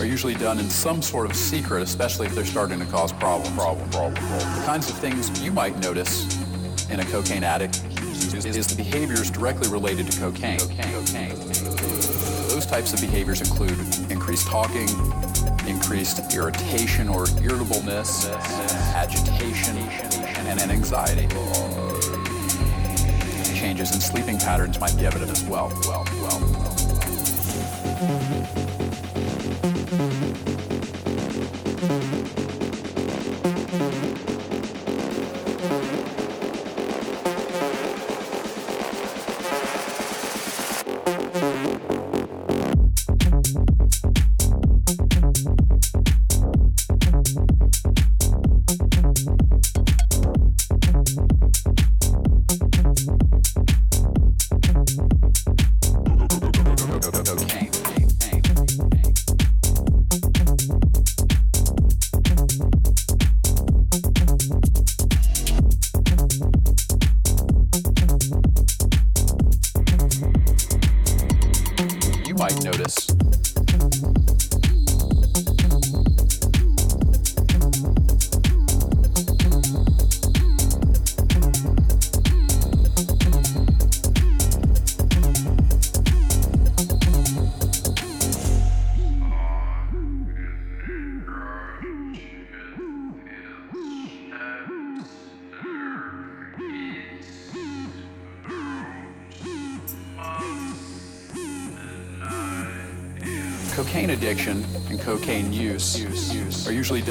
usually done in some sort of secret, especially if they're starting to cause problem, problem, problem, problem. The kinds of things you might notice in a cocaine addict is, is the behaviors directly related to cocaine. Those types of behaviors include increased talking, increased irritation or irritableness, agitation, and, and anxiety. Changes in sleeping patterns might be evident as well. well, well, well.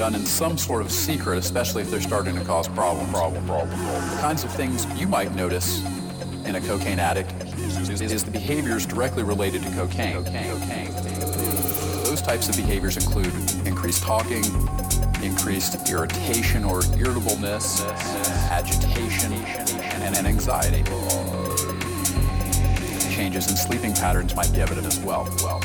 Done in some sort of secret, especially if they're starting to cause problem, problem, problem, problem. The kinds of things you might notice in a cocaine addict is, is the behaviors directly related to cocaine. cocaine. cocaine. Those types of behaviors include increased talking, increased irritation or irritableness, agitation, and, and anxiety. Changes in sleeping patterns might be evident as well. well.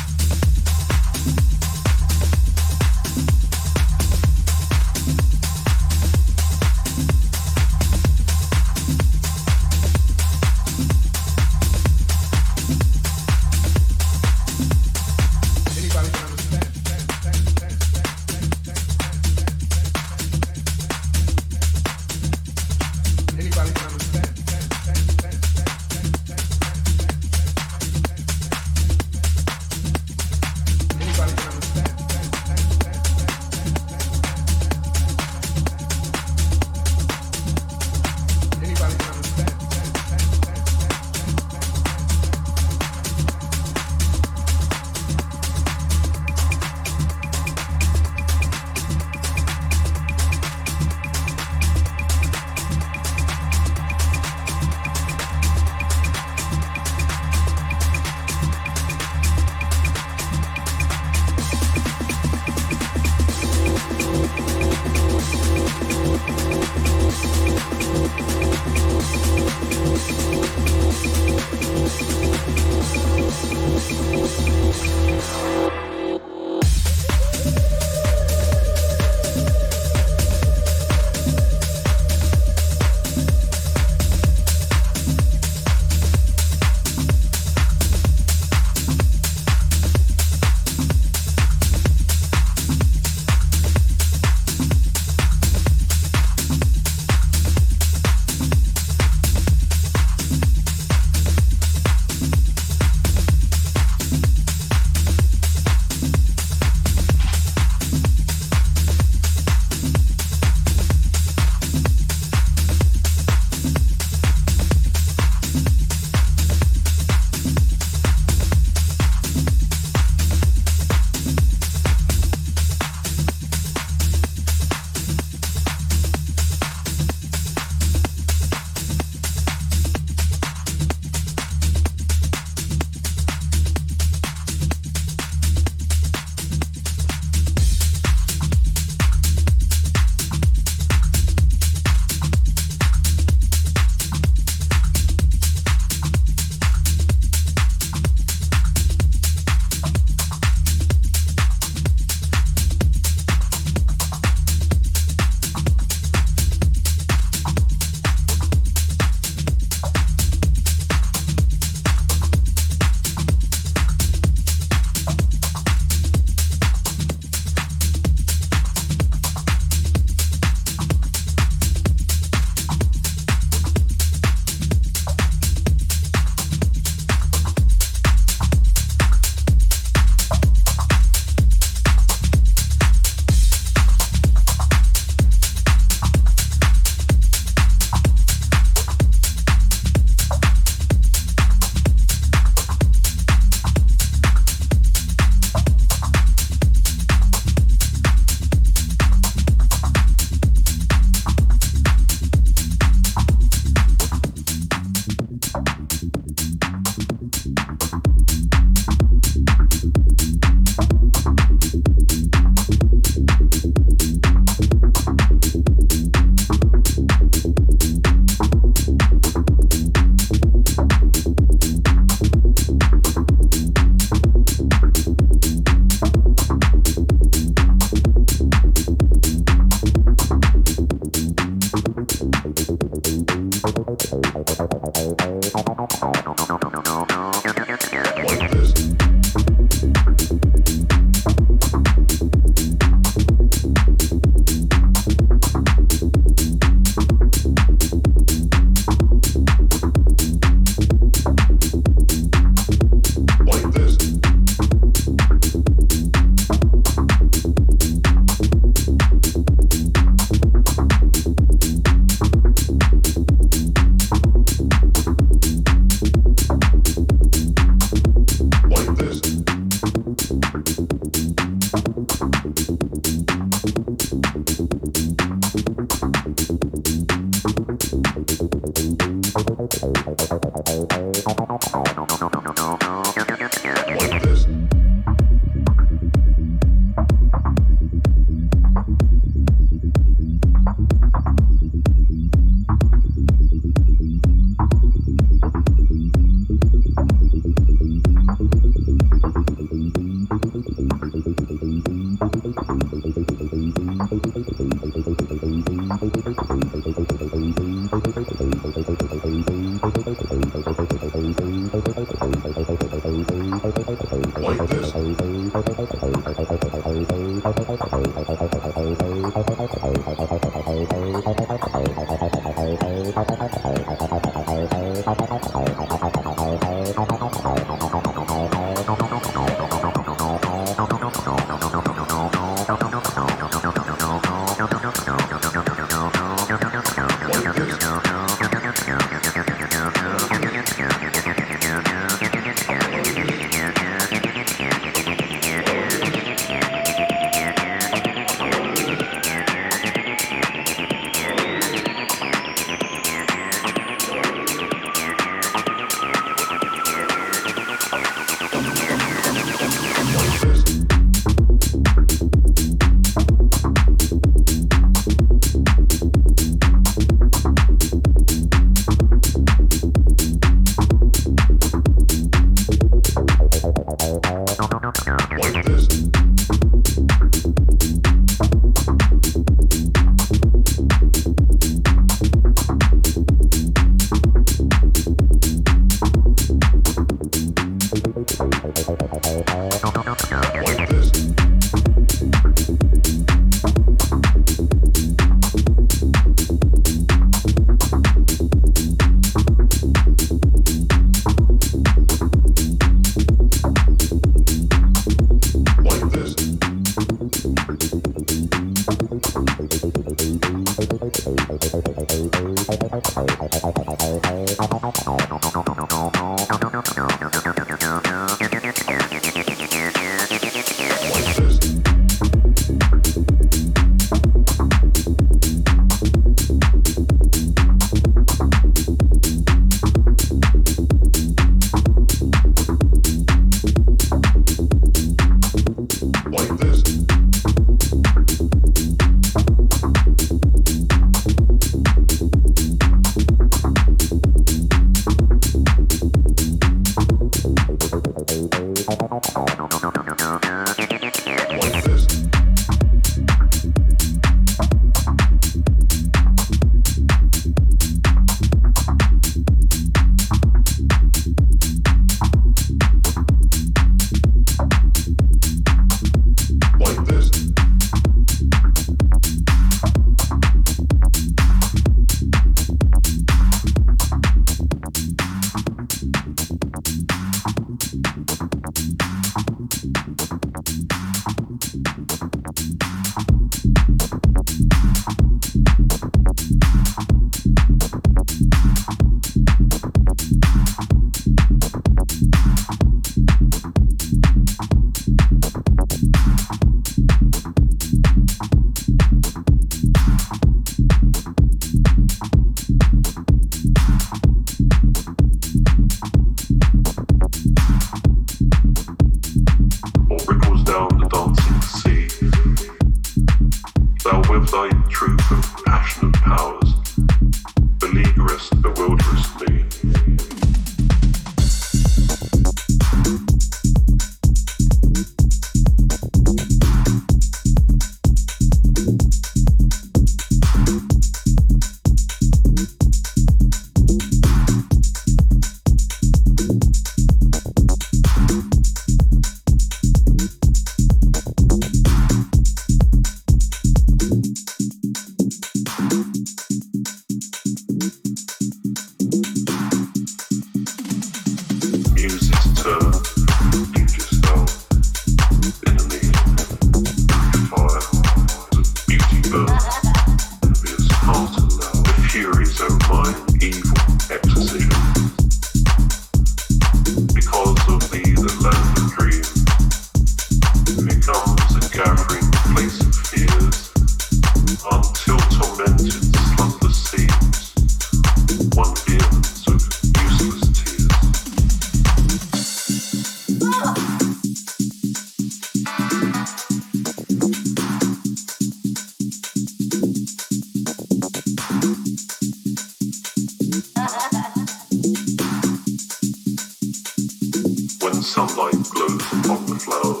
Slow.